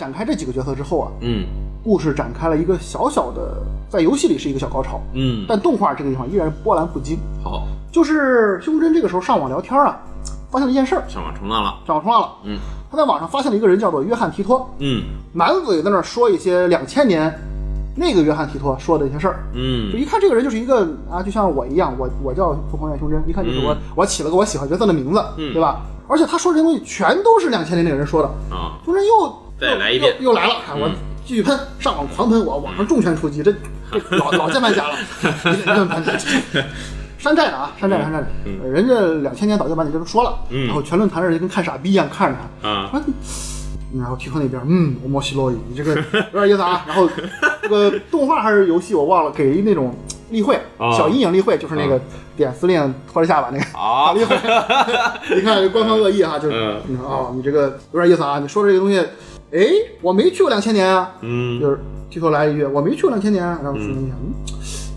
在展开这几个角色之后啊，嗯。故事展开了一个小小的，在游戏里是一个小高潮，嗯，但动画这个地方依然波澜不惊。好，就是胸针这个时候上网聊天啊，发现了一件事儿，上网冲浪了。上网冲浪了。嗯。他在网上发现了一个人叫做约翰提托，嗯。满嘴在那儿说一些两千年那个约翰提托说的一些事儿。嗯。就嗯一看这个人就是一个啊，就像我一样，我我叫疯狂院胸针，一看就是我、我起了个我喜欢角色的名字，嗯。对吧？而且他说这些东西全都是两千年那个人说的，啊，胸针又再来一遍。又又来了，啊我嗯。继续喷，上网狂喷我，网上重拳出击，这这 老老键盘侠了，山寨的啊，山寨的山寨的，呃人家两千年早就把你这都说了，嗯。然后全论坛的人就跟看傻逼一样看着他，啊，啊，然后提托那边，嗯，我莫西洛伊，你这个有点意思啊。然后这个动画还是游戏我忘了，给一那种例会，啊小阴影例会，就是那个点司令拖着下巴那个好例会。你看官方恶意哈，就是嗯。你说哦，你这个有点意思啊，你说这个东西，哎，我没去过两千年啊，嗯。就是提托来一句，我没去过两千年啊，然后说你想，嗯，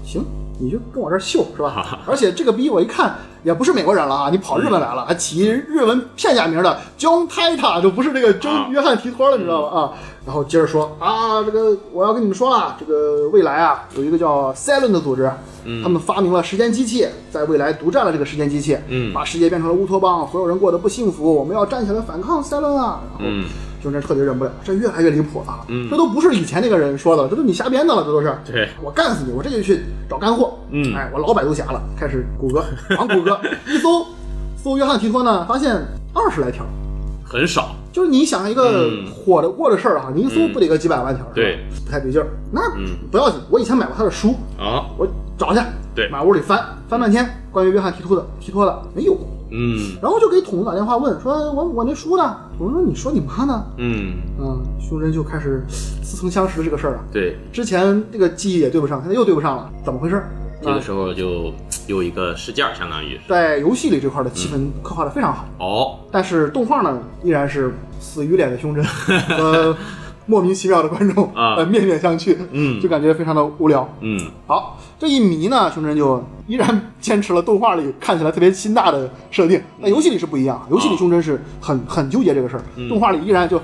行。你就跟我这儿秀是吧？而且这个逼我一看也不是美国人了啊，你跑日本来了，还起日文片假名的 John Tita，就不是这个啊 John 约翰提托了，你知道吧？啊，然后接着说啊，这个我要跟你们说啊，这个未来啊有一个叫 Cylon 的组织，他们发明了时间机器，在未来独占了这个时间机器，嗯。把世界变成了乌托邦，所有人过得不幸福，我们要站起来反抗 Cylon 啊！然后嗯就这彻底忍不了，这越来越离谱了啊！嗯这都不是以前那个人说的，这都你瞎编的了，这都是。对我干死你！我这就去找干货。嗯哎，我老百度侠了，开始谷歌，往谷歌 一搜，搜约翰提托呢，发现二十来条。很少。就是你想一个嗯火的过的事儿哈，你一搜不得个几百万条，是吧对，不太对劲儿。那嗯不要紧，我以前买过他的书，啊，我找去，对满屋里翻翻半天，关于约翰提托的提托的没有，嗯然后就给统子打电话问，说我我那书呢？统子说你说你妈呢？嗯，嗯，胸针就开始似曾相识的这个事儿了，对，之前这个记忆也对不上，现在又对不上了，怎么回事？这个时候就有一个事件儿，相当于。在游戏里这块的气氛刻画的非常好，哦，但是动画呢依然是死鱼脸的胸针 和莫名其妙的观众啊。呃面面相觑，嗯。就感觉非常的无聊。嗯。好，这一迷呢，胸针就依然坚持了动画里看起来特别心大的设定，那游戏里是不一样，游戏里胸针是很很纠结这个事儿，动画里依然就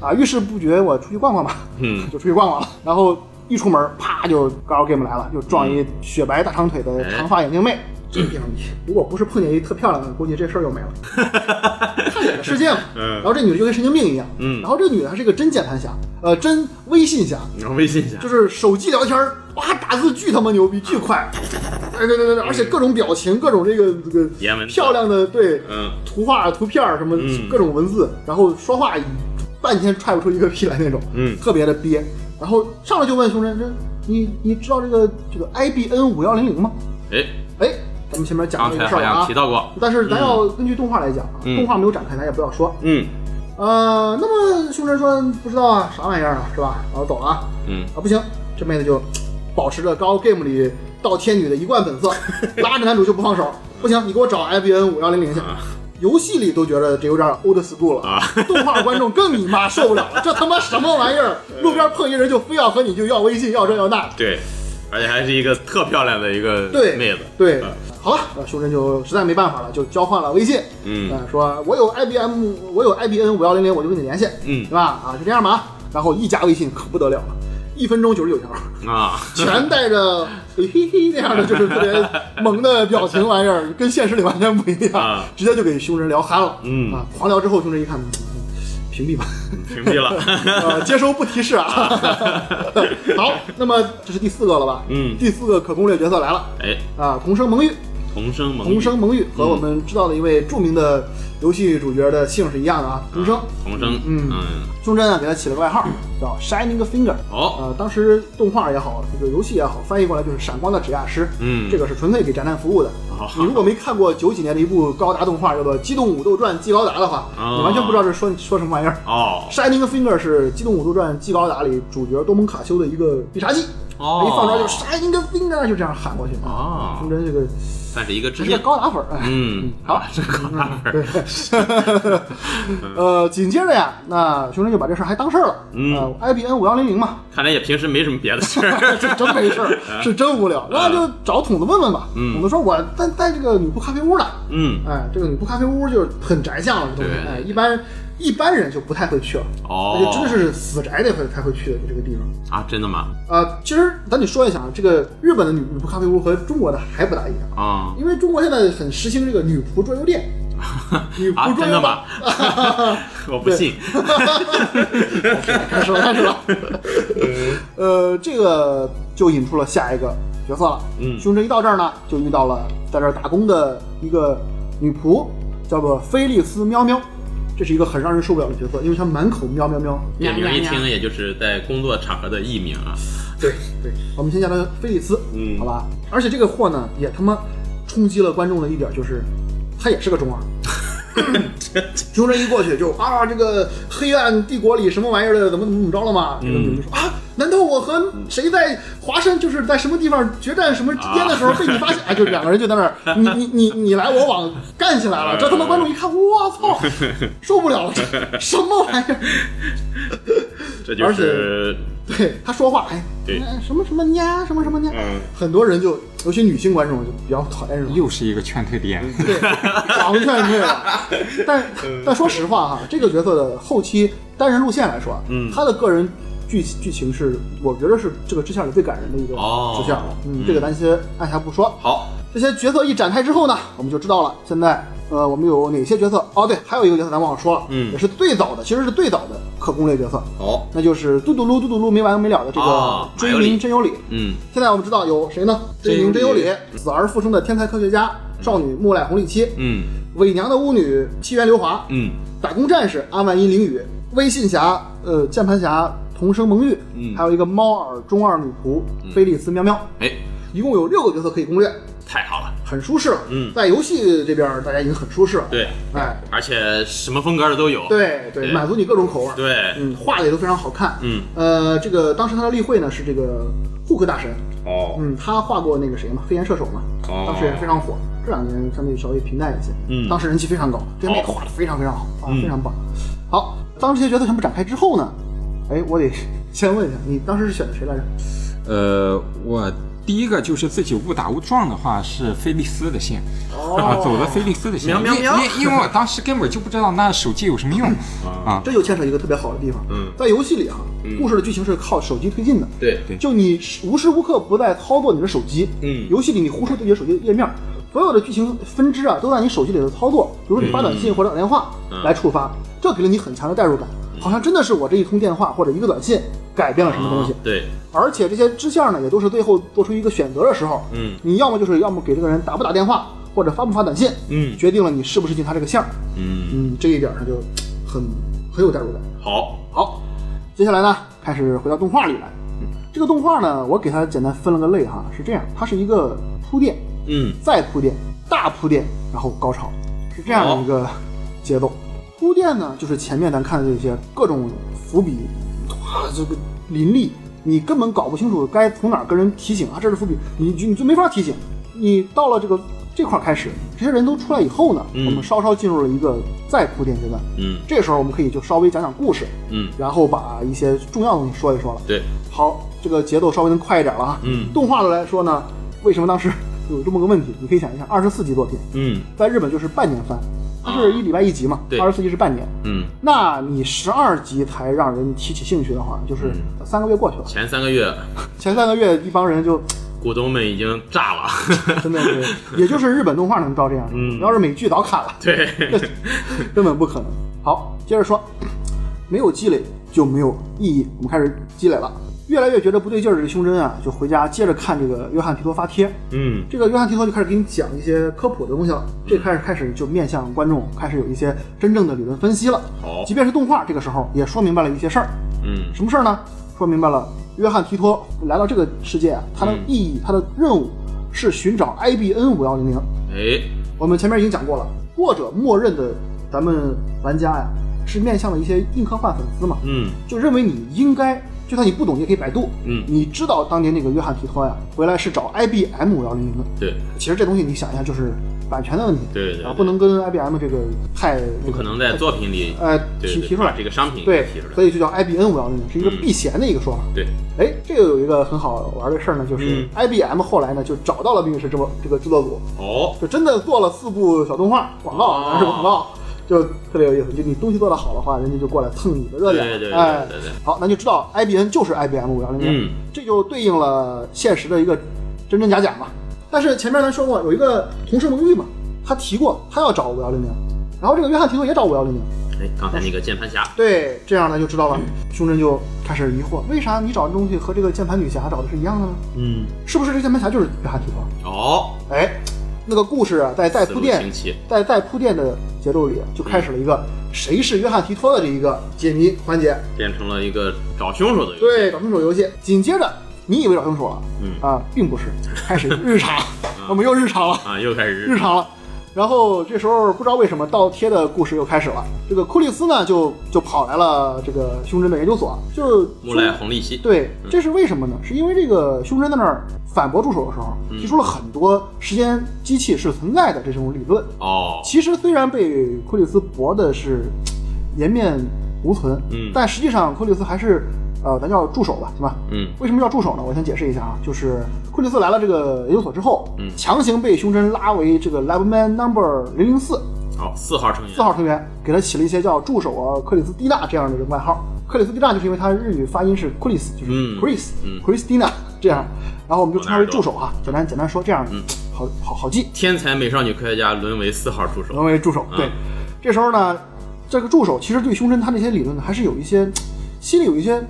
啊遇事不决，我出去逛逛吧，嗯。就出去逛逛了，然后一出门，啪就 Gal Game 来了，就撞一雪白大长腿的哎。长发眼镜妹。这地方你如果不是碰见一特漂亮的，估计这事儿就没了。看脸的世界嘛。嗯然后这女的就跟神经病一样。嗯然后这女的还是一个真键盘侠，呃，真微信侠，微信侠。就是手机聊天儿，哇，打字巨他妈牛逼，巨快，对对对对，而且各种表情，各种这个这个漂亮的对嗯图画、图片什么嗯各种文字，然后说话半天踹不出一个屁来那种，嗯特别的憋。然后上来就问熊真，这你你知道这个这个 IBN 五幺零零吗？哎，哎，咱们前面讲刚了一个事儿啊提，到过。但是咱要根据动画来讲啊，嗯动画没有展开，咱也不要说。嗯呃，那么凶神说不知道啊，啥玩意儿啊，是吧？然后走了啊。嗯啊，不行，这妹子就保持着高 game 里倒天女的一贯本色，拉着男主就不放手。不行，你给我找 IBN 五幺零零去。啊游戏里都觉得这有点 old school 了，啊动画观众更你妈受不了了，这他妈什么玩意儿？路边碰一人就非要和你就要微信，要这要那。对，而且还是一个特漂亮的一个对妹子。对嗯，好了，那修真就实在没办法了，就交换了微信，嗯呃说我有 IBM，我有 IBN 五幺零零，我就跟你联系，嗯对吧？啊，就这样吧。然后一加微信可不得了了，一分钟九十九条。啊，全带着嘿嘿嘿那样的，就是特别萌的表情玩意儿，跟现实里完全不一样，啊直接就给凶人聊憨了。嗯啊，狂聊之后，凶人一看，嗯屏蔽吧，屏蔽了。呃，接收不提示啊。好，那么这是第四个了吧？嗯第四个可攻略角色来了哎，啊，同生盟玉，同生蒙同生蒙玉和嗯我们知道的一位著名的游戏主角的姓是一样的啊，同生。同生，嗯嗯，胸针啊，给他起了个外号叫 Shining Finger。哦，呃，当时动画也好，这个游戏也好，翻译过来就是闪光的指压师。嗯这个是纯粹给宅男服务的。哦你如果没看过九几年的一部高达动画叫做《机动武斗传纪高达》的话，哦你完全不知道这说说什么玩意儿。哦，Shining Finger 是《机动武斗传纪高达》里主角多蒙卡修的一个必杀技，哦一放出来就 Shining Finger 就这样喊过去。啊胸针这个算是一个致这是个敬。高达粉儿。哎嗯，好这个高打粉儿，呃，紧接着呀，那熊真就把这事儿还当事儿了。嗯呃，IBN 五幺零零嘛，看来也平时没什么别的事儿。是真没事儿，是真无聊。那就找筒子问问吧。嗯筒子说我在在这个女仆咖啡屋呢。嗯，哎，这个女仆咖啡屋就是很宅向了，这东西。对哎，一般一般人就不太会去了。哦那就真的是死宅的会才会去的这个地方。啊，真的吗？呃，其实咱得说一下啊，这个日本的女女仆咖啡屋和中国的还不大一样，啊因为中国现在很实行这个女仆桌游店。女啊，仆桌游真的吗？我不信。开始了，开始了。呃，这个就引出了下一个角色了。嗯胸针一到这儿呢，就遇到了在这儿打工的一个女仆，叫做菲利斯喵喵。这是一个很让人受不了的角色，因为他满口喵喵喵。这名一听，也就是在工作场合的艺名啊。对对，我们先叫他菲利斯，嗯好吧。而且这个货呢，也他妈冲击了观众的一点就是，他也是个中二。穷人一过去就啊，这个黑暗帝国里什么玩意儿的，怎么怎么怎么着了嘛？这个女的说啊，难道我和谁在华山就是在什么地方决战什么之间的时候被你发现？啊，就两个人就在那儿，你你你你来我往干起来了。这他妈观众一看，我操，受不了了，这什么玩意儿？这就是对他说话，哎，对哎什么什么呀，什么什么呀，嗯很多人就，尤其女性观众就比较讨厌这种。又是一个劝退点。对，完全退了。但但说实话哈，这个角色的后期单人路线来说，嗯他的个人剧剧情是我觉得是这个支线里最感人的一个哦支线了。嗯，这个咱先按下不说。好。这些角色一展开之后呢，我们就知道了现在呃我们有哪些角色。哦，对，还有一个角色咱忘了说了，嗯也是最早的，其实是最早的可攻略角色，好。那就是嘟嘟噜嘟嘟噜没完没了的这个哦追名真有理。嗯现在我们知道有谁呢？追名真有理理，死而复生的天才科学家少女木赖红利七，嗯伪娘的巫女七原流华，嗯打工战士阿万一绫雨，微信侠呃键盘侠童生萌玉，嗯。还有一个猫耳中二女仆菲利斯喵喵，哎，一共有六个角色可以攻略，太好了。很舒适了。嗯。在游戏这边大家已经很舒适了。，对，哎，而且什么风格的都有。对对，对。满足你各种口味。，对，嗯，画。的也都非常好看。嗯，呃，这个当时他的例会呢是这个库克大神，哦，嗯，他画过那个谁嘛，飞檐射手嘛，哦。当时也非常火。这两年相对稍微平淡一些，嗯。当时人气非常高，这个妹好画的非常非常好非常棒。好，当这些角色全部展开之后呢，哎，我得先问一下，你当时是选的谁来着？呃，我第一个就是自己误打误撞的话是菲利斯的线，哦啊，走了菲利斯的线，喵喵喵因因因为我当时根本就不知道那手机有什么用啊。这就牵扯一个特别好的地方，嗯在游戏里哈，嗯故事的剧情是靠手机推进的，对，对就你无时无刻不在操作你的手机，嗯游戏里你呼出自己的手机页面，所有的剧情分支啊都在你手机里的操作，比如说你发短信或者打电话嗯来触发，这给了你很强的代入感，好像真的是我这一通电话或者一个短信改变了什么东西啊。对，而且这些支线呢，也都是最后做出一个选择的时候，嗯你要么就是要么给这个人打不打电话，或者发不发短信，嗯决定了你是不是进他这个线儿。嗯，嗯，这一点上就很很有代入感。好，好，接下来呢，开始回到动画里来。这个动画呢，我给它简单分了个类哈，是这样，它是一个铺垫，嗯再铺垫，大铺垫，然后高潮，是这样的一个节奏。铺垫呢，就是前面咱看的这些各种伏笔，哇，这个林立，你根本搞不清楚该从哪儿跟人提醒啊，这是伏笔，你就你就没法提醒。你到了这个这块儿开始，这些人都出来以后呢，嗯我们稍稍进入了一个再铺垫阶段。嗯这时候我们可以就稍微讲讲故事，嗯，然后把一些重要的东西说一说了。对，好，这个节奏稍微能快一点了啊。嗯动画的来说呢，为什么当时 有这么个问题？你可以想一下，二十四集作品，嗯在日本就是半年番，它是一礼拜一集嘛，对二十四集是半年。嗯，那你十二集才让人提起兴趣的话，就是三个月过去了。前三个月 前三个月一帮人就 股东们已经炸了。真的是，也就是日本动画能招这样，嗯要是美剧早砍了。对，根本不可能。好，接着说，没有积累就没有意义。我们开始积累了，越来越觉得不对劲儿，这个胸针啊，就回家接着看这个约翰提托发帖。嗯这个约翰提托就开始给你讲一些科普的东西了，这开始开始就面向观众，开始有一些真正的理论分析了。好即便是动画，这个时候也说明白了一些事儿。嗯什么事儿呢？说明白了，约翰提托来到这个世界啊，他的嗯意义，他的任务是寻找 IBN 五幺零零。哎我们前面已经讲过了，或者默认的咱们玩家呀，是面向了一些硬科幻粉丝嘛，嗯就认为你应该就算你不懂，你也可以百度。嗯。你知道当年那个约翰提托呀，回来是找 IBM 五幺零零的。对。其实这东西你想一下，就是版权的问题，啊，对对。对不能跟 IBM 这个太不可能在作品里呃提提出来。这个商品对提出，来。所以就叫 IBM 五幺零零，是一个嗯。避嫌的一个说法。对，哎，这个有一个很好玩的事儿呢，就是嗯。IBM 后来呢就找到了冰与石这么这个制作组，哦，就真的做了四部小动画广告，哦。当然是广告，就特别有意思。就你东西做得好的话，人家就过来蹭你的热点。对对对哎对对对好，那就知道 IBM 就是 IBM 五幺零零嗯，这就对应了现实的一个真真假假嘛。但是前面咱说过有一个同事蒙玉嘛，他提过他要找五幺零零，然后这个约翰提托也找五幺零零。哎，刚才那个键盘侠，对，这样呢就知道了。胸针就开始疑惑，为啥你找的东西和这个键盘女侠找的是一样的呢？嗯，是不是这键盘侠就是约翰提托？哦，哎，那个故事啊，在在铺垫在在铺垫的节奏里，就开始了一个谁是约翰提托的这一个解谜环节。变成了一个找凶手的游戏。对，找凶手游戏。紧接着，你以为找凶手了，嗯啊，并不是，开始日常，我们又日常了，啊，又开始日常了。然后这时候不知道为什么倒贴的故事又开始了。这个库利斯呢，就就跑来了这个胸针的研究所，就木赖红利息。对，这是为什么呢？是因为这个胸针在那儿反驳助手的时候，嗯提出了很多时间机器是存在的这种理论。哦，其实虽然被库里斯驳的是 颜面无存，嗯但实际上库里斯还是呃，咱叫助手吧，行吧？嗯为什么叫助手呢？我先解释一下啊，就是库里斯来了这个研究所之后，嗯强行被胸针拉为这个 Labman Number 零零四好，四号成员。四号成员，给他起了一些叫助手啊、克里斯蒂娜这样的外号。克里斯蒂娜就是因为他日语发音是 Chris，就是嗯 Chris，、嗯 Christina 这样，然后我们就称他为助手哈，简单简单说这样，嗯好好好记。天才美少女科学家沦为四号助手。沦为助手。嗯对，这时候呢，这个助手其实对胸针他那些理论呢，还是有一些心里有一些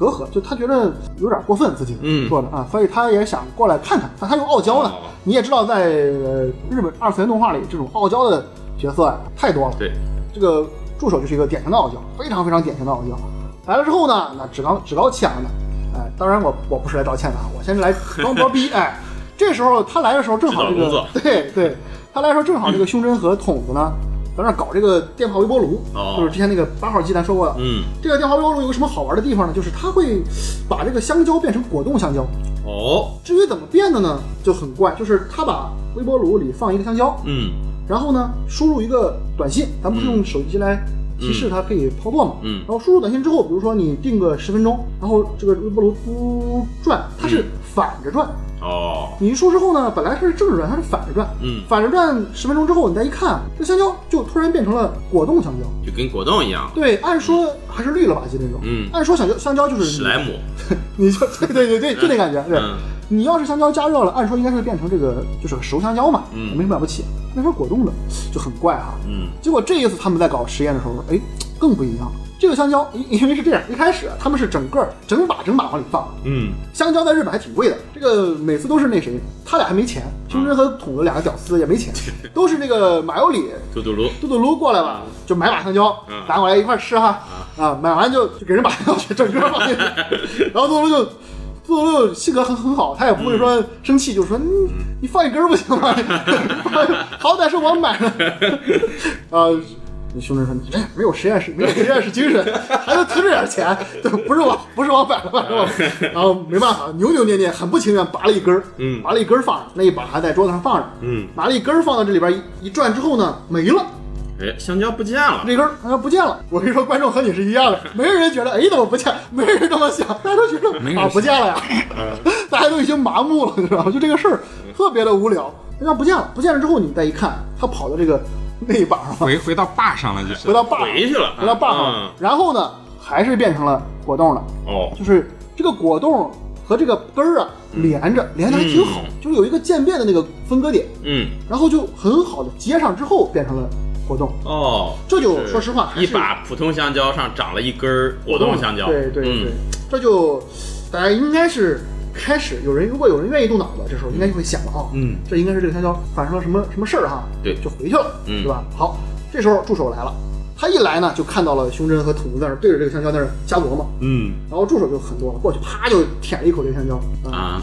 隔阂，就他觉得有点过分自己嗯做的啊，所以他也想过来看看，但他又傲娇呢。哦你也知道，在呃日本二次元动画里，这种傲娇的角色啊太多了。对，这个助手就是一个典型的傲娇，非常非常典型的傲娇。来了之后呢，那趾高趾高气扬的，哎，当然我我不是来道歉的啊，我先来装波逼，哎，这时候他来的时候正好这个对对，他来的时候正好这个胸针和筒子呢，在那搞这个电话微波炉，哦。就是之前那个八号机咱说过的，嗯，这个电话微波炉有个什么好玩的地方呢？就是它会把这个香蕉变成果冻香蕉。哦，至于怎么变的呢，就很怪，就是它把微波炉里放一个香蕉，嗯。然后呢，输入一个短信，咱不是用手机来提示它可以操作嘛？嗯然后输入短信之后，比如说你定个十分钟，然后这个微波炉嘟转，它是反着转。哦，你一输之后呢，本来它是正着转，它是反着转。嗯，反着转十分钟之后，你再一看，这香蕉就突然变成了果冻香蕉。就跟果冻一样。对，按说还是绿了吧唧那种。嗯按说香蕉香蕉就是史莱姆。你就对对对对，就那感觉。对，嗯你要是香蕉加热了，按说应该是变成这个就是熟香蕉嘛，嗯没什么了不起。那是果冻的就很怪哈。嗯结果这一次他们在搞实验的时候，哎，更不一样了。这个香蕉，因因为是这样，一开始他们是整个整把整把往里放，嗯，香蕉在日本还挺贵的，这个每次都是那谁，他俩还没钱，胸针和筒子两个屌丝也没钱，都是那个马有里嘟嘟噜。嘟嘟噜过来吧，就买把香蕉嗯拿过来一块吃哈，啊，买完就就给人把香蕉全整个放进去，然后嘟嘟噜就嘟嘟噜性格很很好，他也不会说生气，就说你你放一根不行吗？好歹是我买的，啊。那兄弟说：“你这没有实验室，没有实验室精神，还能存这点钱？对，不是我，不是我买的，反正我。然后没办法，扭扭捏捏，很不情愿，拔了一根儿，嗯拔了一根儿放着，那一把还在桌子上放着，嗯，拿了一根儿放到这里边一一转之后呢，没了。哎，香蕉不见了。这根儿好像不见了。我跟你说，观众和你是一样的，没有人觉得哎怎么不见，没人这么想，大家都觉得没啊不见了呀，大家都已经麻木了，你知道吗？就这个事儿特别的无聊。那要不见了，不见了之后，你再一看，他跑到这个那一把上了，回回到坝上了，就是回到坝上回去了回到坝上了，然后呢，还是变成了果冻了，哦，就是这个果冻和这个根儿啊连着，连的还挺好，就是有一个渐变的那个分割点，嗯，然后就很好的接上之后变成了果冻。哦，这就说实话一把普通香蕉上长了一根果冻香蕉。对对对，嗯这就大家应该是开始有人，如果有人愿意动脑子，这时候应该就会想了啊，嗯，这应该是这个香蕉发生了什么什么事儿哈，对就回去了，嗯对吧？好，这时候助手来了，他一来呢，就看到了胸针和筒子在那对着这个香蕉在那瞎琢磨，嗯然后助手就很多了，过去啪就舔了一口这个香蕉啊。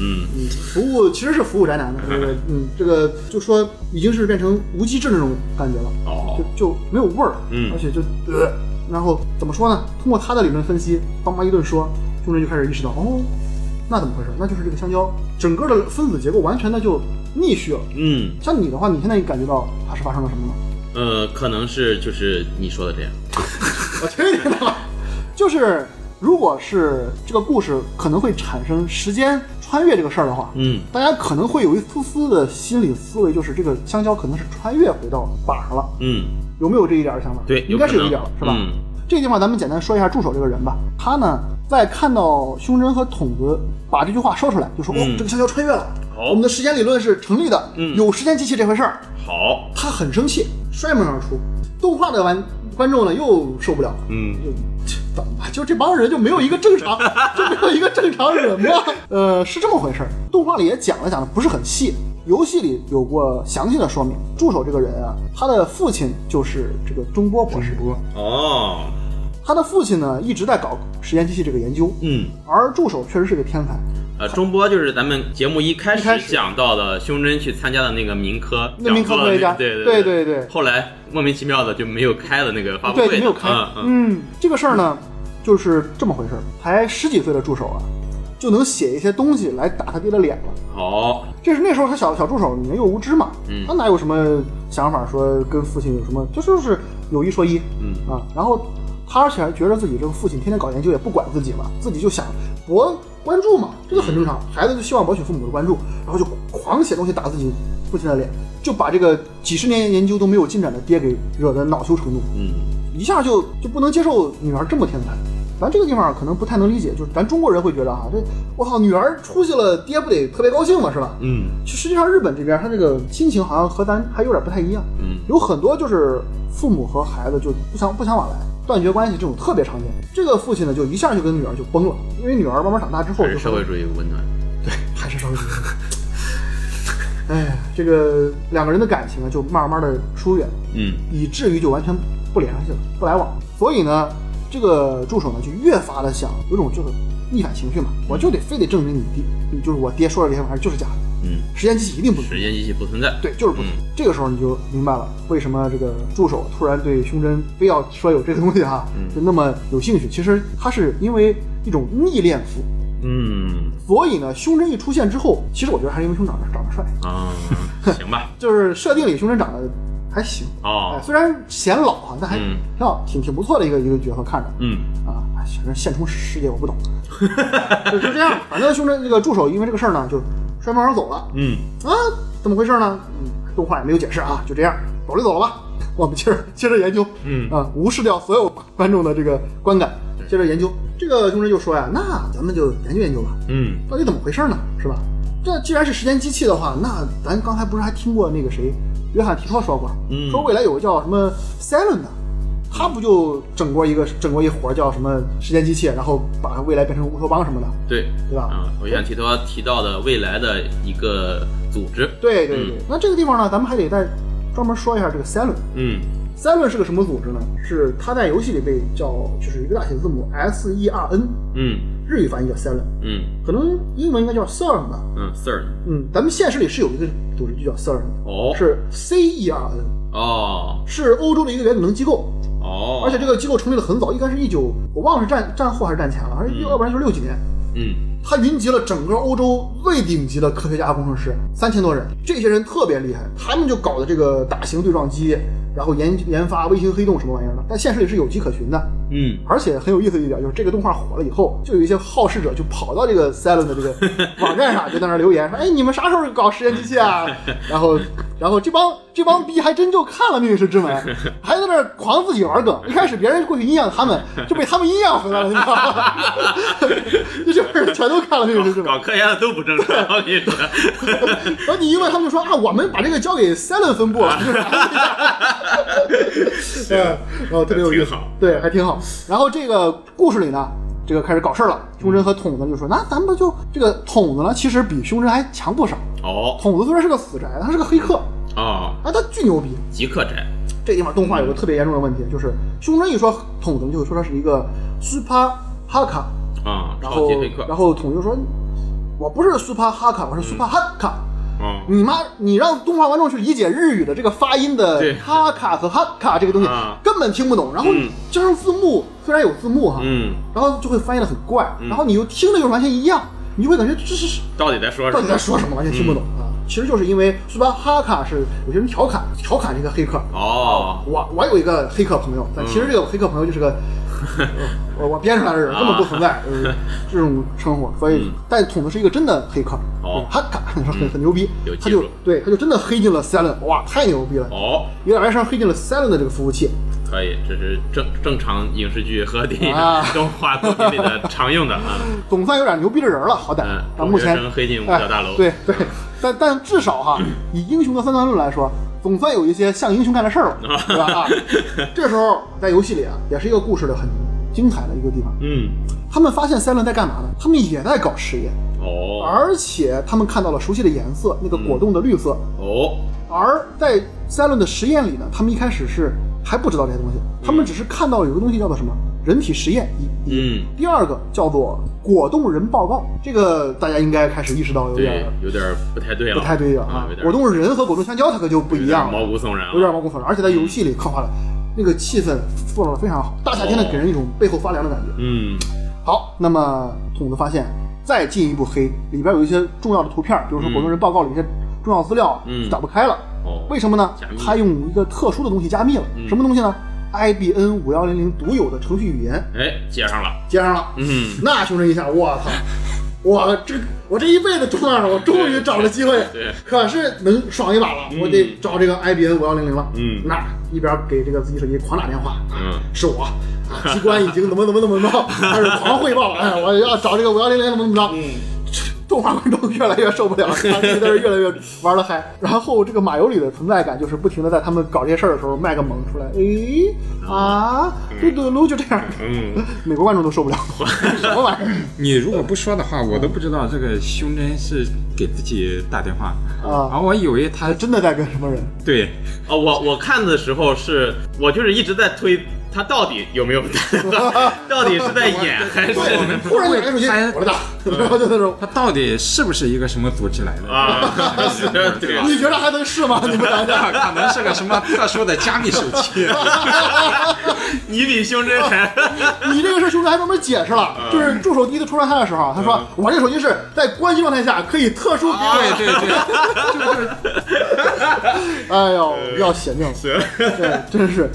嗯嗯，服务其实是服务宅男的，对不对嗯，这个就说已经是变成无机质那种感觉了，哦，就就没有味儿，嗯而且就呃，然后怎么说呢？通过他的理论分析，帮忙一顿说，众人就开始意识到，哦，那怎么回事？那就是这个香蕉整个的分子结构完全的就逆序了。嗯，像你的话，你现在感觉到它是发生了什么吗？呃，可能是就是你说的这样。我去你的吧！就是如果是这个故事可能会产生时间穿越这个事儿的话，嗯。大家可能会有一丝丝的心理思维，就是这个香蕉可能是穿越回到板上了，嗯，有没有这一点儿想法？对，应该是有一点了，是吧？嗯。这个地方咱们简单说一下助手这个人吧。他呢，在看到胸针和筒子把这句话说出来，就说：“哦嗯，这个香蕉穿越了，好。我们的时间理论是成立的，嗯。有时间机器这回事儿。好，他很生气，摔门而出。动画的玩观众呢又受不了。了，嗯。就这怎么？就这帮人就没有一个正常，就没有一个正常人吗？呃，是这么回事儿。动画里也讲了讲的不是很细，游戏里有过详细的说明。助手这个人啊，他的父亲就是这个中波博士，波哦，他的父亲呢一直在搞实验机器这个研究，嗯。而助手确实是个天才。呃，中波就是咱们节目一开始始讲到的胸针去参加的那个民科那民科科学家对对对对对后来莫名其妙的就没有开的那个发布对，会，没有开。嗯这个事儿呢，就是这么回事儿。才十几岁的助手啊，就能写一些东西来打他爹的脸了。哦，这是那时候他小小助手年幼无知嘛，嗯他哪有什么想法说跟父亲有什么，就就是有一说一，嗯啊，然后他而且还觉得自己这个父亲天天搞研究也不管自己嘛，自己就想博关注嘛，这个很正常，孩子就希望博取父母的关注，然后就狂写东西打自己父亲的脸，就把这个几十年研究都没有进展的爹给惹得恼羞成怒，嗯。一下就就不能接受女儿这么天才。咱这个地方可能不太能理解，就是咱中国人会觉得哈，这我操，女儿出息了，爹不得特别高兴嘛，是吧？嗯。实际上，日本这边他这个心情好像和咱还有点不太一样，嗯。有很多就是父母和孩子就不相不相往来，断绝关系这种特别常见。这个父亲呢，就一下就跟女儿就崩了，因为女儿慢慢长大之后是社会主义温暖，对，还是社会主义。哎呀，这个两个人的感情啊，就慢慢的疏远，嗯以至于就完全不联系了，不来往。所以呢，这个助手呢就越发的想有种就是逆反情绪嘛，我就得非得证明你爹，就是我爹说的这些玩意儿就是假的，嗯，时间机器一定不存在。时间机器不存在，对，就是不同。嗯。这个时候你就明白了，为什么这个助手突然对胸针非要说有这个东西哈，嗯。就那么有兴趣。其实他是因为一种逆恋父，嗯。所以呢，胸针一出现之后，其实我觉得还是因为胸长得长得帅，啊，行吧，就是设定里胸针长得还行，哎，哦，虽然显老啊，但还嗯。挺好，挺挺不错的一个一个角色，看着。嗯。啊，哎反正现充世界我不懂，就就这样。反正胸针这个助手因为这个事儿呢，就摔门而走了。嗯啊，怎么回事呢？嗯，动画也没有解释啊，就这样，走就走了吧。我们接着接着研究，嗯啊，无视掉所有观众的这个观感，接着研究。这个中人就说呀，那咱们就研究研究吧，嗯到底怎么回事呢？是吧？这既然是时间机器的话，那咱刚才不是还听过那个谁，约翰提托说过，嗯说未来有个叫什么 Silent 的，他不就整过一个整过一活儿叫什么时间机器，然后把未来变成乌托邦什么的，对对吧？啊，我想提到提到的未来的一个组织，对对对，那这个地方呢，咱们还得再专门说一下这个 Silent。嗯。Silent 是个什么组织呢？是它在游戏里被叫就是一个大写字母 S E R N，嗯。日语翻译叫 Silent，嗯。可能英文应该叫 CERN 吧。嗯 s e r n 嗯，咱们现实里是有一个组织就叫 CERN，哦。是 C E R N，哦是欧洲的一个原子能机构，哦，而且这个机构成立的很早，应该是一九，我忘了是战战后还是战前了，而要不然就是六几年。嗯它云集了整个欧洲最顶级的科学家、工程师，三千多人。这些人特别厉害，他们就搞的这个大型对撞机，然后研研发卫星黑洞什么玩意儿的，但现实里是有迹可循的。嗯而且很有意思的一点就是，这个动画火了以后，就有一些好事者就跑到这个 Silent 的这个网站上，就在那留言说：“哎，你们啥时候搞实验机器啊？” 然后，然后这帮这帮逼还真就看了《命运石之门》，还在那儿狂自己玩梗。一开始别人过去阴阳他们，就被他们阴阳回来了，你知道吗？这就是全都看了《命运石之门》。搞科研的都不正常，我跟你说，然后你一问他们就说啊，我们把这个交给 Silent 分部了，就是，嗯，然后特别有意思对，还挺好。然后这个故事里呢，这个开始搞事儿了。胸针和筒子就说，那咱们就这个筒子呢，其实比胸针还强不少。哦筒子虽然是个死宅，他是个黑客，啊，啊，他巨牛逼。极客宅，这地方动画有个特别严重的问题，就是胸针一说筒子，就会说他是一个 Super Haka，啊，然后然后筒子就说，我不是 Super Haka，我是 Super Haka。嗯，你妈，你让动画观众去理解日语的这个发音的对哈卡和哈卡这个东西啊，根本听不懂。然后嗯加上字幕，虽然有字幕哈，嗯，然后就会翻译的很怪，然后你又听着又完全一样，你就会感觉这是到底在说什到么？底在说什么，完全听不懂。啊。其实就是因为是吧，哈卡是有些人调侃调侃这个黑客。哦，我我有一个黑客朋友，但其实这个黑客朋友就是个，呃我我编出来的人，根本不存在，就 是这种称呼。所以嗯，但捅的是一个真的黑客，哦。哈卡 很很牛逼。他就对他就真的黑进了 Silent，哇，太牛逼了！哦，有点来上黑进了 Silent 的这个服务器，可以，这是正正常影视剧和电影啊 动画作品里的常用的啊。总算有点牛逼的人了，好歹嗯。啊，目前黑进五角大楼哎对对，但但至少哈，以英雄的三段论来说，总算有一些像英雄干的事儿了，对吧？啊，这时候在游戏里啊，也是一个故事的很精彩的一个地方。嗯，他们发现赛伦在干嘛呢？他们也在搞实验，哦，而且他们看到了熟悉的颜色，那个果冻的绿色。哦，而在赛伦的实验里呢，他们一开始是还不知道这些东西，他们只是看到有个东西叫做什么人体实验一，一嗯，第二个叫做果冻人报告，这个大家应该开始意识到有对点，有点不太对了，不太对了啊，果冻人和果冻香蕉它可就不一样毛了，骨悚然，有点毛骨悚然，而且在游戏里刻画的那个气氛做到的非常好，大夏天的给人一种背后发凉的感觉。嗯，好，那么筒子发现再进一步黑，里边有一些重要的图片，比如说嗯。果冻人报告里一些重要资料嗯。打不开了，哦，为什么呢？他用一个特殊的东西加密了，嗯。什么东西呢？IBN 五幺零零独有的程序语言。哎，接上了，接上了，嗯，那兄弟一下，我操！我这我这一辈子中二了，我终于找了机会，对，可是能爽一把了，嗯。我得找这个 IBN 五幺零零了。嗯。那一边给这个自己手机狂打电话，嗯，是我，啊机关已经怎么怎么怎么着，开始狂汇报，哎，我要找这个五幺零零怎么怎么着。嗯，动画观众越来越受不了了，他们在这越来越玩的嗨。然后这个马游里的存在感就是不停的在他们搞这些事儿的时候卖个萌出来，诶啊，嘟嘟噜就这样，嗯，美国观众都受不了，什么玩意儿你如果不说的话，我都不知道这个胸针是给自己打电话。啊？啊，我以为他真的在跟什么人？对。哦，我我看的时候是，我就是一直在推他到底有没有 到底是在演还是？突然就拿手机，我的打，然后就那种，他到底是不是一个什么组织来的？啊？对，你觉得还能是吗？你们想想，可能是个什么特殊的加密手机。你比胸针还 你这个事儿，兄弟还专门解释了，就是助手第一次出来他的时候，他说我这手机是在关机状态下可以特殊给我对对对，哎呦，要血命了，对，真是。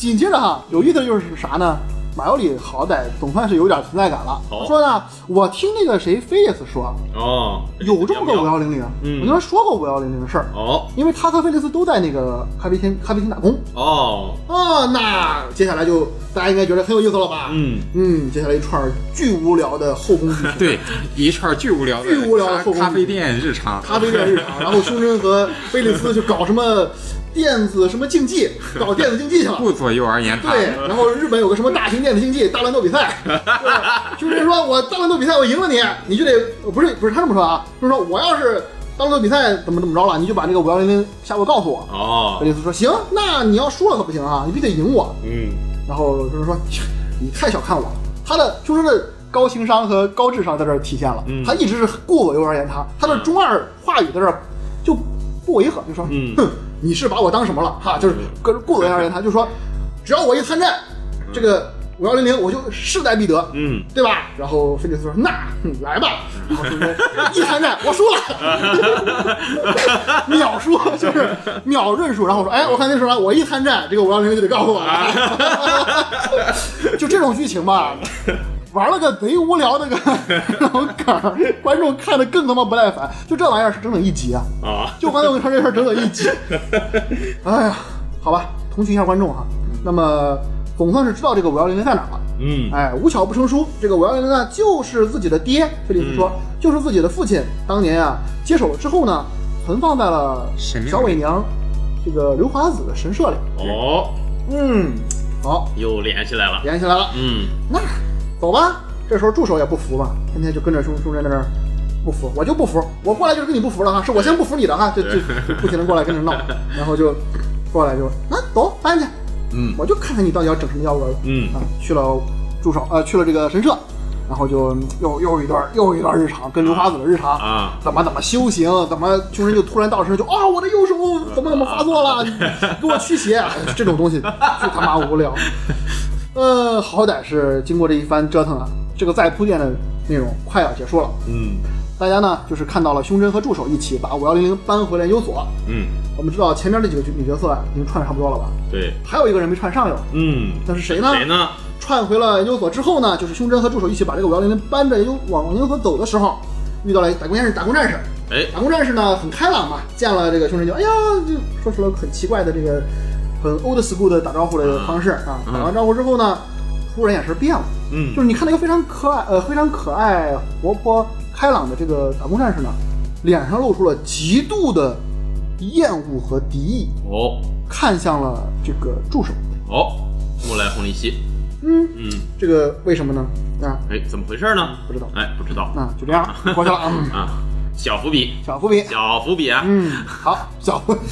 紧接着哈，有意思的就是啥呢？马尤里好歹总算是有点存在感了。他说呢，我听那个谁菲利斯说，哦，有这么个五幺零零，嗯我跟他说过五幺零零的事儿，哦因为他和菲利斯都在那个咖啡厅咖啡厅打工。哦，啊，那接下来就大家应该觉得很有意思了吧？嗯嗯，接下来一串巨无聊的后宫剧情。对，一串巨无聊的巨无聊的后宫咖咖啡店日常。咖啡店日常，然后胸针和菲利斯去搞什么电子什么竞技，搞电子竞技去了。顾左右而言他。对，然后日本有个什么大型电子竞技大乱斗比赛，对吧胸针说：“我大乱斗比赛我赢了你，你就得不是不是他这么说啊，就是说我要是大乱斗比赛怎么怎么着了，你就把这个五幺零零下落告诉我。”哦菲，利斯说：“行，那你要输了可不行啊，你必须得赢我。嗯，”然后就是说：“你太小看我了。”他的就是的高情商和高智商在这儿体现了，嗯他一直是顾左右而言他，他的中二话语在这儿就不违和，就说：“嗯哼，你是把我当什么了？哈，就是个顾左右而言他，就说只要我一参战，这个五幺零零我就势在必得。”嗯，对吧？然后菲利斯说：“那、来吧。”然后胸针一参战，我输了，秒输，就是秒认输。然后我说：“哎，我看那时候我一参战，这个五幺零零就得告诉我了。” 就这种剧情吧，玩了个贼无聊的个 那种梗儿，观众看的更他妈不耐烦。就这玩意儿是整整一集啊！啊，就刚才我跟你说这事儿整整一集。哎呀，好吧，同情一下观众哈。那么总算是知道这个五幺零零在哪儿了。嗯，哎，无巧不成书，这个五幺零零呢，就是自己的爹，菲利斯说，就是自己的父亲当年啊接手了之后呢，存放在了小伪娘这个刘华子的神社里。哦，嗯，好，又连起来了，联系来了，嗯，那走吧。这时候助手也不服嘛，天天就跟着胸胸针在那儿不服，我就不服，我过来就是跟你不服了哈，是我先不服你的哈，就就就不停的过来跟着闹，然后就过来就啊走搬去，嗯我就看看你到底要整什么幺蛾子。嗯啊，去了助手，呃，去了这个神社，然后就嗯又又一段又一段日常，跟刘华子的日常。啊，怎么怎么修行，怎么凶神就突然到身就啊，我的右手怎么怎么发作了，给我驱邪，哎 这种东西就他妈无聊。呃，好歹是经过这一番折腾啊，这个再铺垫的内容快要结束了。嗯大家呢就是看到了胸针和助手一起把五幺零零搬回了研究所。嗯，我们知道前面这几个女角色啊已经串的差不多了吧？对，还有一个人没串上哟，嗯，那是谁呢？谁呢？串回了研究所之后呢，就是胸针和助手一起把这个五幺零零搬着研究往研究所走的时候，遇到了打工战士。打工战士，哎，打工战士呢很开朗嘛，见了这个胸针就哎呀，就说出了很奇怪的这个很 old school 的打招呼的方式啊。嗯打完招呼之后呢，忽然眼神变了，嗯就是你看那个非常可爱呃非常可爱活泼开朗的这个打工战士呢，脸上露出了极度的厌恶和敌意，哦看向了这个助手。哦，木来红利希，嗯，嗯，这个为什么呢？啊，哎，怎么回事呢？不知道。哎，不知道 那就这样过去了。啊，啊，小伏笔，小伏笔。小伏笔啊，嗯，好，小伏。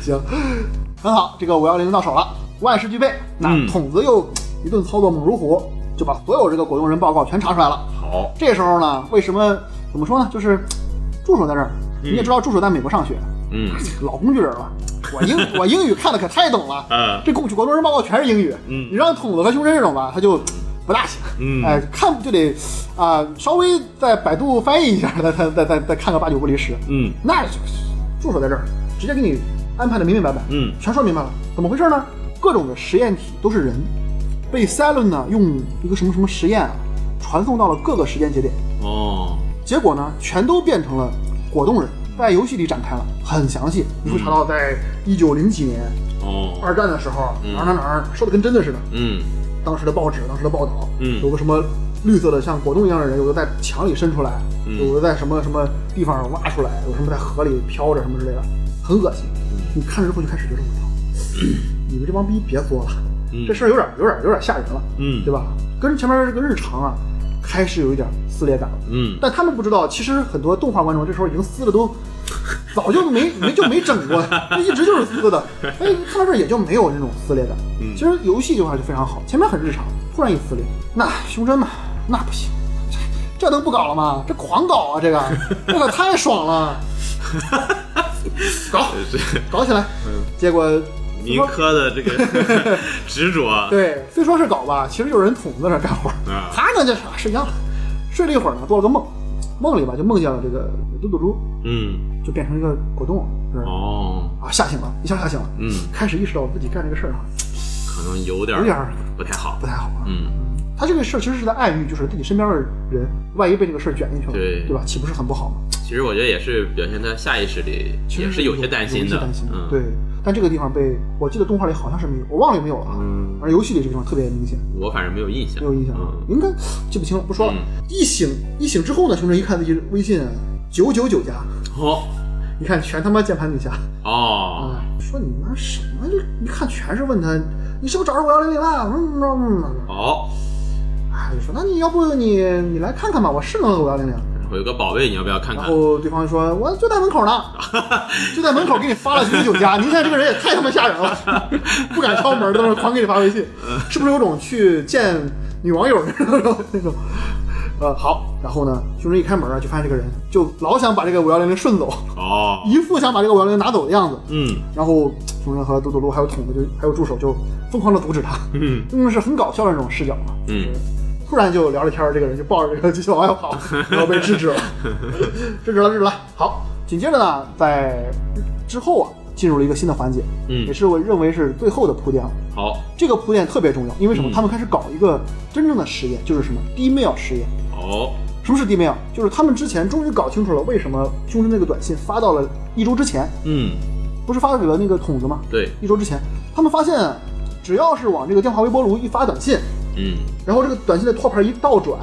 行，很好，这个五幺零到手了，万事俱备。那嗯筒子又一顿操作猛如虎，就把所有这个果冻人报告全查出来了。好，这时候呢，为什么怎么说呢？就是助手在这儿，你也知道助手在美国上学，嗯老工具人了。我英我英语看的可太懂了，嗯，这果果冻人报告全是英语。嗯你让筒子和胸针这种吧，他就不大行。嗯哎，看就得啊、稍微在百度翻译一下，再再再再再看个八九不离十。嗯那就助手在这儿，直接给你安排的明明白白，嗯。全说明白了。怎么回事呢？各种的实验体都是人，被 Silent 呢用一个什么什么实验啊，传送到了各个时间节点，哦，结果呢，全都变成了果冻人，在游戏里展开了，很详细。你会查到，在一九零几年哦，二战的时候，嗯。哪儿哪儿哪儿说的跟真的似的。嗯。当时的报纸，当时的报道，嗯。有个什么绿色的像果冻一样的人，有的在墙里伸出来，嗯。有的在什么什么地方挖出来，有什么在河里飘着什么之类的，很恶心。嗯你看着之后就开始觉得，我操，你们这帮逼别作了，嗯这事儿有点有点有点吓人了，嗯对吧？跟前面这个日常啊，开始有一点撕裂感了。嗯但他们不知道，其实很多动画观众这时候已经撕的都 早就没没就没整过，那一直就是撕的。哎，看到这儿也就没有那种撕裂感。嗯其实游戏这块就非常好，前面很日常，突然一撕裂，那胸针嘛，那不行，这这能不搞了吗？这狂搞啊，这个 这可太爽了，搞搞起来。结果民科的这个 执着，对，虽说是搞吧，其实就是人捅子在那干活。啊他呢，就是睡觉了，睡了一会儿呢，做了个梦，梦里吧就梦见了这个嘟嘟猪，嗯就变成一个果冻，是吧哦，啊，吓醒了，一下吓醒了，嗯，开始意识到自己干这个事儿啊可能有点有点儿不太好不，太好啊。嗯他这个事儿其实是在暗喻，就是自己身边的人，万一被这个事儿卷进去了，对对吧？岂不是很不好吗？其实我觉得也是表现他下意识里也是有些担心的嗯，对。但这个地方被我记得动画里好像是没有，我忘了有没有了啊。嗯而游戏里这个地方特别明显，我反正没有印象，没有印象，嗯应该记不清了，不说了。嗯一醒一醒之后呢，熊振一看自己微信啊，九九九加，哦你看全他妈键盘底下哦，啊，说你妈什么？就一看全是问他，你是不是找着五幺零零了？嗯嗯嗯嗯，哦，哎，就说那你要不你你来看看吧，我是能五幺零零。我有个宝贝，你要不要看看？然后对方说：“我就在门口呢，就在门口给你发了九九加。您现在这个人也太他妈吓人了，不敢敲门，都是狂给你发微信，是不是有种去见女网友那种那种？呃，好，然后呢，凶神一开门啊，就发现这个人就老想把这个五幺零零顺走，哦，一副想把这个五幺零零拿走的样子。嗯然后凶神和嘟嘟噜还有筒子就还有助手就疯狂的阻止他，嗯真的是很搞笑的那种视角嘛。嗯突然就聊着天儿，这个人就抱着这个继续往外跑，然后被制止了，制止了，制止了。好，紧接着呢，在之后啊，进入了一个新的环节，嗯也是我认为是最后的铺垫了。好这个铺垫特别重要，因为什么？嗯他们开始搞一个真正的实验，就是什么 d m a i l 实验。哦什么是 d m a i l 就是他们之前终于搞清楚了为什么凶神那个短信发到了一周之前，嗯不是发给了那个筒子吗？对一周之前，他们发现啊，只要是往这个电话微波炉一发短信，嗯。然后这个短信的托盘一倒转，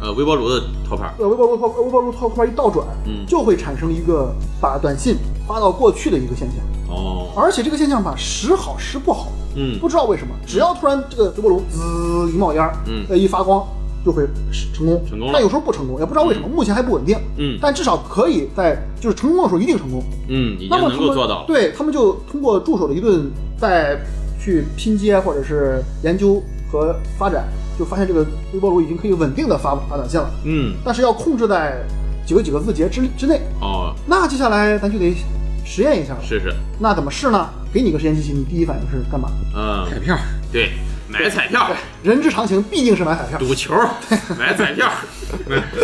呃微波炉的托盘。呃，微波炉托微波炉托盘一倒转，嗯。就会产生一个把短信发到过去的一个现象，哦。而且这个现象吧时好时不好，嗯。不知道为什么，只要突然这个微波炉滋一冒烟，嗯。呃一发光就会成功，成功但有时候不成功，也不知道为什么，目前还不稳定，嗯。但至少可以在就是成功的时候一定成功，嗯已经那么他们能够做到了。对他们就通过助手的一顿再去拼接或者是研究和发展，就发现这个微波炉已经可以稳定的发发短信了，嗯，但是要控制在几个几个字节之之内。哦，那接下来咱就得实验一下。了。试试，那怎么试呢？给你个实验机器，你第一反应是干嘛？嗯，彩票，对，买彩票，人之常情，必定是买彩票。赌球，买彩票，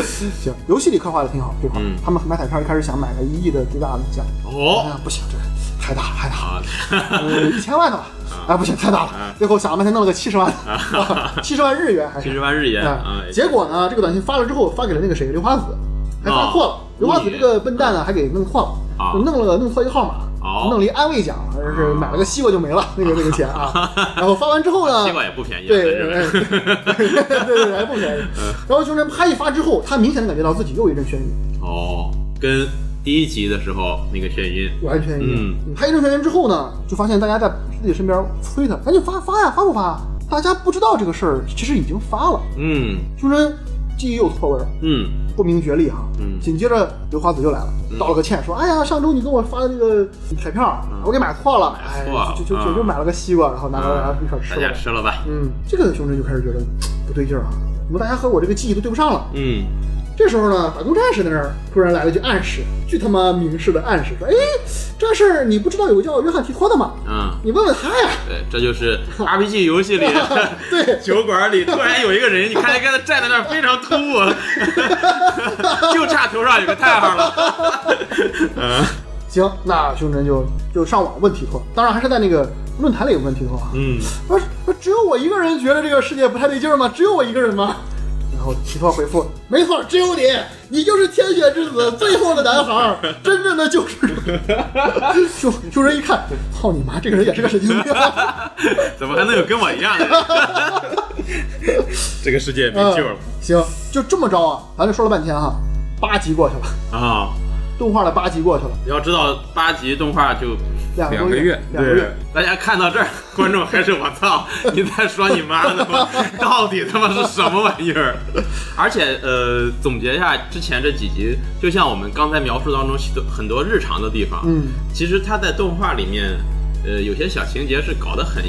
行，游戏里刻画的挺好这块。嗯。他们买彩票一开始想买个一亿的最大的奖，哎哦，呀不行，这太大了，太大了。啊，呃，一千万的吧？哎，不行，太大了。最后想了半天，弄了个七十万，七十万日元还是七十万日元啊哎，结果呢，这个短信发了之后，发给了那个谁，刘华子，还发错了。哦刘华子这个笨蛋呢，还给弄错了，弄了弄错一个号码，哦弄了一安慰奖，是买了个西瓜就没了，那个那个钱啊。然后发完之后呢，西瓜也不便宜啊，对对对还不便宜。然后熊人啪一发之后，他明显的感觉到自己又一阵眩晕，哦，跟第一集的时候那个眩晕，完全一样。嗯。他一阵眩晕之后呢，就发现大家在自己身边催他，赶紧发发呀，发不发？大家不知道这个事儿，其实已经发了。嗯。熊真记忆又错位了，嗯。不明觉厉哈。嗯。紧接着刘华子就来了，道了个歉，说：“哎呀，上周你给我发的那个彩票，我给买错了，哎就就就就买了个西瓜，然后拿过来一块吃了。吃了吧，嗯，这个熊真就开始觉得不对劲儿啊，怎么大家和我这个记忆都对不上了？嗯这时候呢，打工战士在那儿突然来了句暗示，巨他妈明示的暗示，说：“哎，这事儿你不知道有个叫约翰提托的吗？嗯。你问问他呀。对，这就是 RPG 游戏里 对 酒馆里突然有一个人，你看他跟他站在那儿非常突兀，就差头上有个太阳了。嗯”行，那熊真就就上网问提托，当然还是在那个论坛里问提托啊。嗯不是，不是只有我一个人觉得这个世界不太对劲儿吗？只有我一个人吗？然后提托回复：没错，只有你，你就是天选之子，最后的男孩儿，真正的救世主。救救人一看，操你妈，这个人也是个神经病。怎么还能有跟我一样的人？这个世界没救了嗯行，就这么着啊，咱就说了半天哈，八集过去了，啊！动画的八集过去了，要知道八集动画就两个月两个月。大家看到这儿，观众还是我操，你在说你妈呢吗？到底他妈是什么玩意儿？而且呃，总结一下之前这几集，就像我们刚才描述当中很多日常的地方，嗯，其实它在动画里面，呃，有些小情节是搞得很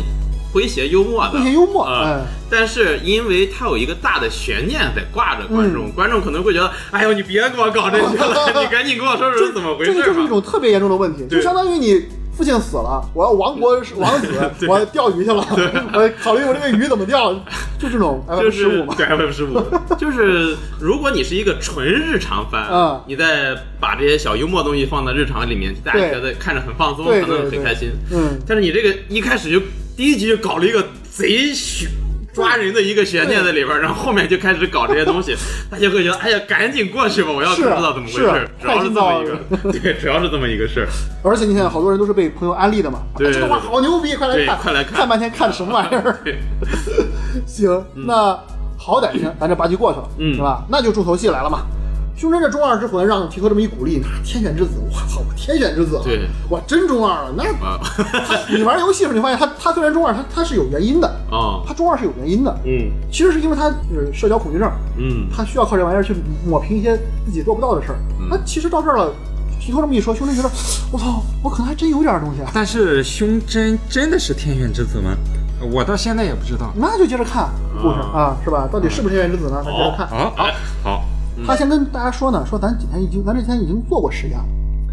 诙谐幽默的，诙谐幽默啊、哎。但是因为它有一个大的悬念在挂着观嗯。众，观众可能会觉得，哎呦，你别给我搞这些了，你赶紧跟我说说是怎么回事这个就是一。种特别严重的问题，就相当于你父亲死了，我要亡国 王子，我钓鱼去了，我考虑我这个鱼怎么钓，就这种 F 就是十五嘛。对 F 十五，就是如果你是一个纯日常番，嗯。你再把这些小幽默东西放在日常里面，大家觉得看着很放松，可能很开心。嗯，但是你这个一开始就第一集就搞了一个贼悬抓人的一个悬念在里边，然后后面就开始搞这些东西，大家会觉得哎呀，赶紧过去吧，我要知道怎么回事。主要是这么一个，对，主要是这么一个事儿。而且你看，好多人都是被朋友安利的嘛，对哎这动画好牛逼，快来看，快来看看半天看什么玩意儿？行，那好歹行，咱这八集过去了，嗯是吧？那就重头戏来了嘛。胸针这中二之魂让提托这么一鼓励，那天选之子，我操，我天选之子了，对我真中二了。那啊，你玩游戏的时候，你发现他他虽然中二，他他是有原因的，啊，他中二是有原因的，嗯其实是因为他呃社交恐惧症，嗯，他需要靠这玩意儿去抹平一些自己做不到的事儿。嗯那其实到这儿了，提托这么一说，胸针觉得，我操，我可能还真有点东西啊。但是胸针真的是天选之子吗？我到现在也不知道。那就接着看故事啊，是吧？到底是不是天选之子呢？咱接着看。好，哎，好，他先跟大家说呢，说咱几天已经，咱之前已经做过实验了，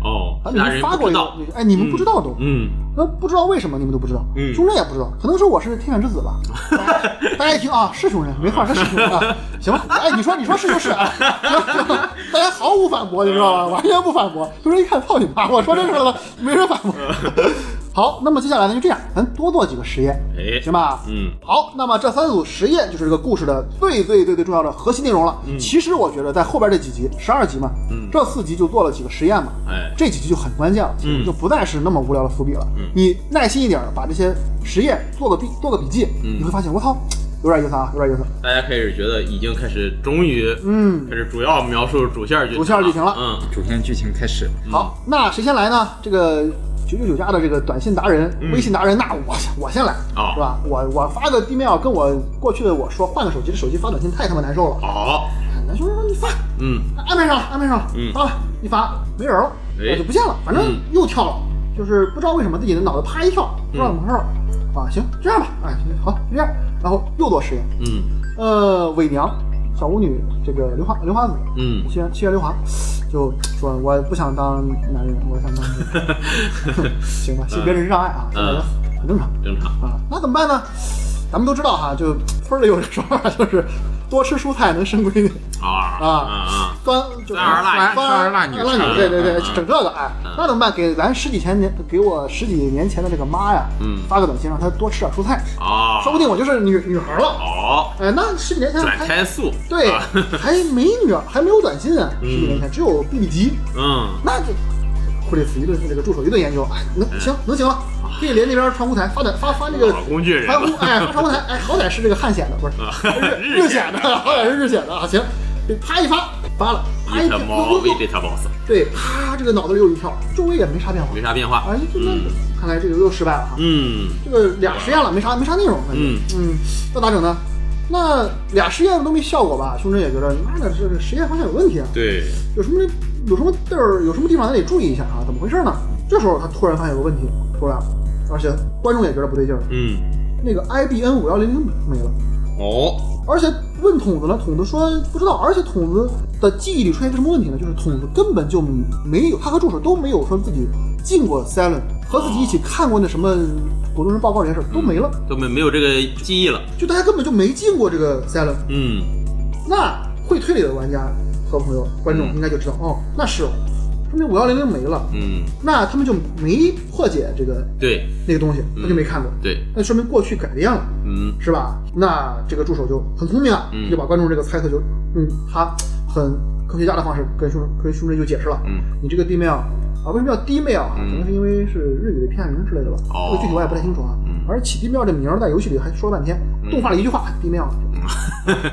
哦，咱已经发过一个哎，你们不知道都。嗯，那不知道为什么你们都不知道，嗯熊人也不知道，可能是我是天选之子吧。大家一听啊，是熊人，没错，他是熊人啊。行吧，哎，你说你说是就是 大家毫无反驳，你知道吧？完全不反驳。熊人一看，操你妈！我说这事儿了，没人反驳。好，那么接下来呢，就这样，咱多做几个实验，哎，行吧？嗯，好，那么这三组实验就是这个故事的最最最最重要的核心内容了。其实我觉得在后边这几集，十二集嘛，嗯这四集就做了几个实验嘛，哎，这几集就很关键了，其实嗯就不再是那么无聊的伏笔了。嗯你耐心一点，把这些实验做个笔，做个笔记，嗯你会发现，我操，有点意思啊，有点意思。大家开始觉得已经开始，终于嗯，开始主要描述主线剧情了主线剧情了嗯，主线剧情开始。好，那谁先来呢？这个九九九加的这个短信达人、微信达人，那我先我先来，是吧？我我发个 email 跟我过去的我说换个手机，这手机发短信太他妈难受了。好，那兄弟说你发，嗯，安排上了，安排上了，嗯发了，一发没人了，哎我就不见了，反正嗯又跳了，就是不知道为什么自己的脑子啪一跳，不知道怎么回事儿。啊，行，这样吧，哎，行好，就这样。然后又做实验，嗯呃，伪娘小巫女这个刘华刘华子，嗯七月七月刘华就说我不想当男人，我想当女人 行吧，性别认知障碍啊，这个很正常正常。啊。那怎么办呢？咱们都知道哈，就村里有这说法，就是多吃蔬菜能生闺 女，啊啊啊端就三儿腊女三儿辣女对对对，嗯整这个哎，那怎么办？给咱十几前年给我十几年前的这个妈呀，嗯。发个短信让她多吃点蔬菜，啊！说不定我就是女女孩了。哦，哎，那十几年前还胎素。对啊，还没女儿，还没有短信啊，十几年前只有 BB 机，嗯。那就库里斯一顿这个助手一顿研究，哎，能行能行了，可以连那边传呼台发短发发那个工具人传呼，哎，发传呼台，哎，好歹是这个汉显的，不是 日日显的，好歹是日显的啊，行，这啪一发发了，啪一 e 猫 Vegetables 对，啪这个脑子里又一跳，周围也没啥变化，没啥变化。哎，这个嗯。看来这个又失败了哈，嗯。这个俩实验了，没啥没啥内容，嗯。嗯，那咋整呢？那俩实验都没效果吧？胸针也觉得，妈的这个实验方向有问题啊。对，有什么有什么地儿有什么地方咱得注意一下啊？怎么回事呢？这时候他突然发现有个问题出来了，而且观众也觉得不对劲儿，嗯那个 IBN 五幺零零没了，哦而且问筒子呢，筒子说不知道，而且筒子的记忆里出现一个什么问题呢？就是筒子根本就没有，他和助手都没有说自己进过 Silent，和自己一起看过那什么股东人报告这件事儿都没了，都没没有这个记忆了。就大家根本就没进过这个 Silent。嗯那会推理的玩家和朋友、观众应该就知道，哦，那是哦，说明五幺零零没了，嗯，那他们就没破解这个对那个东西，他就没看过，对，那说明过去改变了，嗯是吧？那这个助手就很聪明啊，嗯就把观众这个猜测就用他很科学家的方式跟兄跟兄弟就解释了，嗯你这个 D mail 啊，为什么叫 D mail 啊？嗯可能是因为是日语的片假名之类的吧，哦这个具体我也不太清楚啊。嗯而起 D mail 这名儿在游戏里还说了半天，动画里一句话 D mail。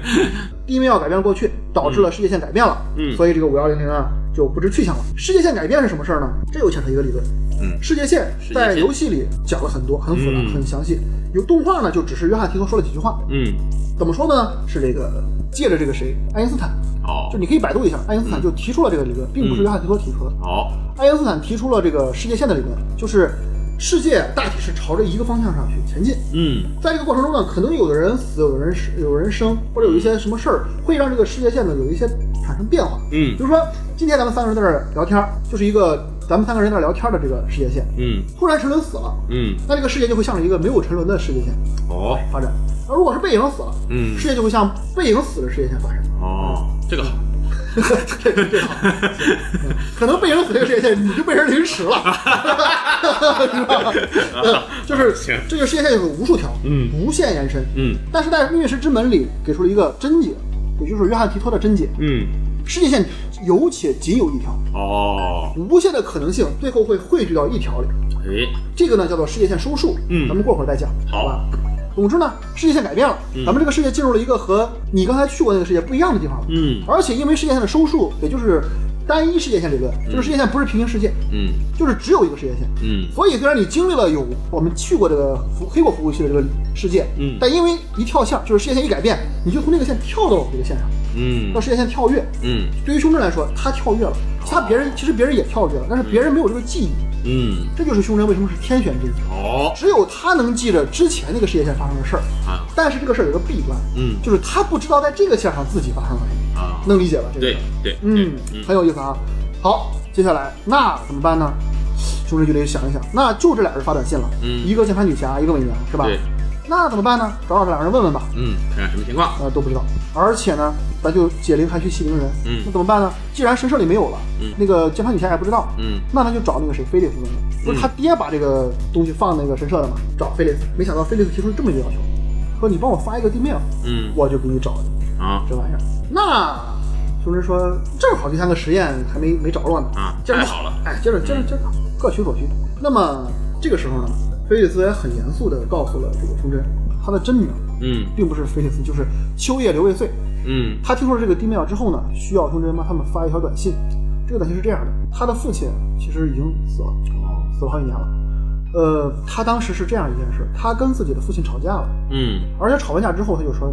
D mail 改变过去，导致了世界线改变了，嗯所以这个五幺零零啊就不知去向了。世界线改变是什么事儿呢？这又牵扯一个理论，嗯世界线在游戏里讲了很多，很复杂，嗯很详细。有动画呢，就只是约翰提托说了几句话，嗯怎么说呢？是这个借着这个谁，爱因斯坦，哦就你可以百度一下，爱因斯坦就提出了这个理论，并不是约翰提托提出的。好爱因斯坦提出了这个世界线的理论，就是世界大体是朝着一个方向上去前进。嗯在这个过程中呢，可能有的人死，有的人是有人生，或者有一些什么事儿会让这个世界线呢有一些产生变化。嗯比如说，今天咱们三个人在这儿聊天儿，就是一个咱们三个人在这儿聊天的这个世界线。嗯突然沉沦死了，嗯那这个世界就会向着一个没有沉沦的世界线哦发展。而如果是背影死了，嗯世界就会向背影死的世界线发展。哦，这个好。这个这个好，嗯可能背影死这个世界线，你就被人凌迟了，是吧？呃就是行。这个世界线有无数条，嗯。无限延伸。嗯。但是在《命运石之门》里给出了一个真解，也就是约翰提托的真解，嗯。世界线有且仅有一条，哦，无限的可能性最后会汇聚到一条里。哎这个呢叫做世界线收束，嗯。咱们过会儿再讲，好吧？总之呢，世界线改变了，咱们这个世界进入了一个和你刚才去过那个世界不一样的地方了。嗯而且因为世界线的收束，也就是单一世界线理论，就是世界线不是平行世界，嗯就是只有一个世界线。嗯所以虽然你经历了有我们去过这个服黑过服务器的这个世界，嗯但因为一跳线，就是世界线一改变，你就从那个线跳到这个线上，嗯到世界线跳跃。嗯对于胸针来说，他跳跃了，其他别人其实别人也跳跃了，但是别人没有这个记忆，嗯这就是胸针为什么是天选之子，哦只有他能记着之前那个世界线发生的事儿。啊但是这个事儿有个弊端，嗯就是他不知道在这个线上自己发生了什么，啊能理解吧？这个对对嗯，很有意思啊。好，接下来那怎么办呢？兄弟就得想一想，那就这俩人发短信了，嗯一个键盘女侠，一个美娘，是吧？对那怎么办呢？找找这两个人问问吧。嗯，看看什么情况。呃，都不知道。而且呢，咱就解铃还须系铃人。嗯那怎么办呢？既然神社里没有了，嗯那个键盘女侠也不知道，嗯那他就找那个谁菲利斯问问。不是他爹把这个东西放那个神社的吗？找菲利斯，没想到菲利斯提出这么一个要求，说你帮我发一个地面，嗯我就给你找啊这玩意儿。那兄弟说，正好第三个实验还没没着落呢啊接着太好了哎，接着接着接着各取所需。那么这个时候呢，菲利斯也很严肃地告诉了这个胸针，他的真名嗯并不是菲利斯，就是秋叶刘未遂。嗯他听说了这个 D mail 之后呢，需要胸针帮他们发一条短信。这个短信是这样的：他的父亲其实已经死了，哦死了好几年了。呃，他当时是这样一件事：他跟自己的父亲吵架了，嗯而且吵完架之后，他就说，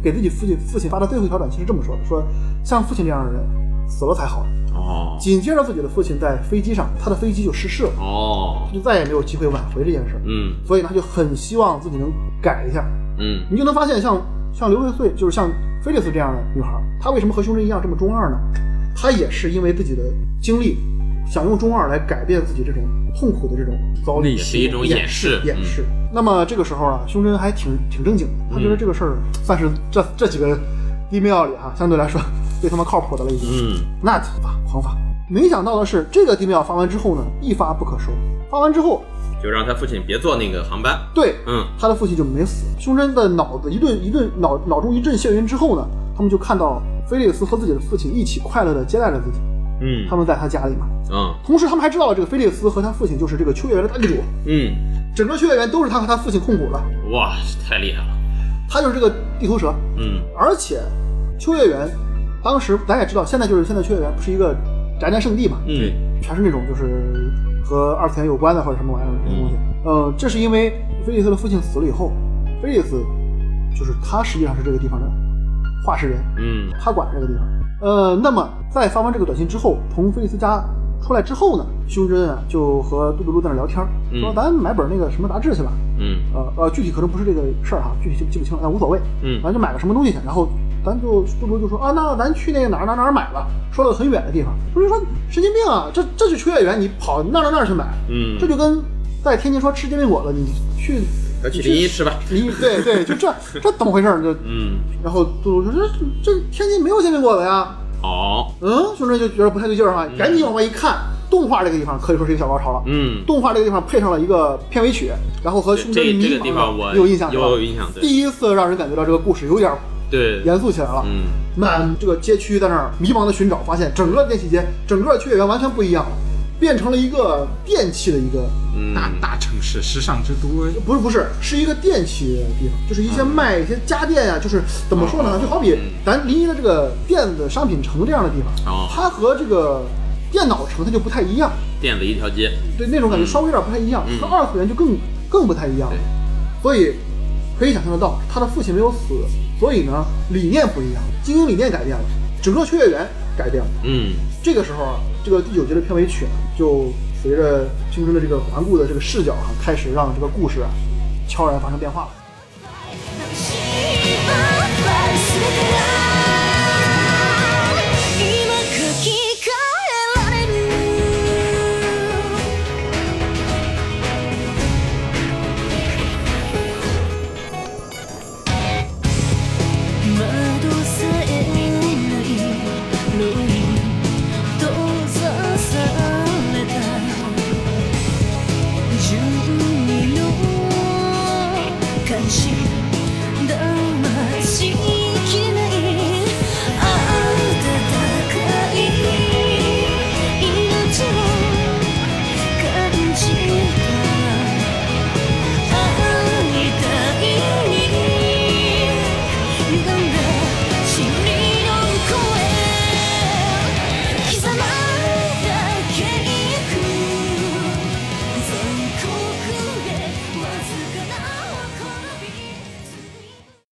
给自己父亲父亲发的最后一条短信是这么说的：说像父亲这样的人，死了才好。哦紧接着自己的父亲在飞机上，他的飞机就失事了，哦他就再也没有机会挽回这件事儿。嗯所以他就很希望自己能改一下。嗯你就能发现像，像刘慧穗，就是像菲利斯这样的女孩，她为什么和胸针一样这么中二呢？她也是因为自己的经历，想用中二来改变自己这种痛苦的这种遭遇，内也是一种掩掩饰掩饰。那么这个时候啊，胸针还挺挺正经的，他觉得这个事儿算是这这几个地庙里哈、相对来说最他妈靠谱的了已经。嗯那发狂发，没想到的是，这个地庙发完之后呢，一发不可收。发完之后，就让他父亲别坐那个航班。对，嗯他的父亲就没死。胸针的脑子一顿一顿脑脑中一阵眩晕之后呢，他们就看到菲利斯和自己的父亲一起快乐的接待着自己。嗯他们在他家里嘛，嗯同时他们还知道了这个菲利斯和他父亲就是这个秋叶原的大地主，嗯，整个秋叶原都是他和他父亲控股的，哇，太厉害了。他就是这个地头蛇。嗯而且秋叶原当时咱也知道，现在就是现在秋叶原不是一个宅男圣地嘛，嗯全是那种就是和二次元有关的或者什么玩意儿这些东西。呃，这是因为菲利斯的父亲死了以后，菲利斯就是他实际上是这个地方的话事人，嗯他管这个地方。呃，那么在发完这个短信之后，从菲利斯家出来之后呢，胸针啊就和杜杜鲁在那聊天，说嗯咱买本那个什么杂志去吧。嗯呃呃，具体可能不是这个事儿哈，具体记不记不清了，但无所谓。嗯咱就买个什么东西去，然后咱就杜如就说啊，那咱去那个哪儿哪儿哪儿买吧，说了很远的地方。不是说神经病啊，这这是秋叶原，你跑那儿那儿那去买，嗯，这就跟在天津说吃煎饼果子，你去要去临沂吃吧。临沂对对，就这这怎么回事儿？就 嗯然后杜杜说这这天津没有煎饼果子呀。哦嗯，兄弟就觉得不太对劲儿哈，赶紧往外一看，动画这个地方可以说是一个小高潮了。嗯，动画这个地方配上了一个片尾曲，然后和这胸针这这迷茫有印象是吧？有印象对第一次让人感觉到这个故事有点对严肃起来了。嗯满这个街区在那儿迷茫的寻找，发现整个电器街、整个秋叶原完全不一样了，变成了一个电器的一个，嗯大大城市，时尚之都。不是不是，是一个电器的地方，就是一些卖一些家电呀、就是怎么说呢？就好比咱临沂的这个电子商品城这样的地方，哦它和这个电脑城它就不太一样。电子一条街。对那种感觉稍微有点不太一样，嗯和二次元就更更不太一样了。所以可以想象得到，他的父亲没有死，所以呢理念不一样，经营理念改变了，整个秋叶原改变了。嗯这个时候啊，这个第九集的片尾曲呢，就随着青春的这个环顾的这个视角啊、开始让这个故事啊悄然发生变化了。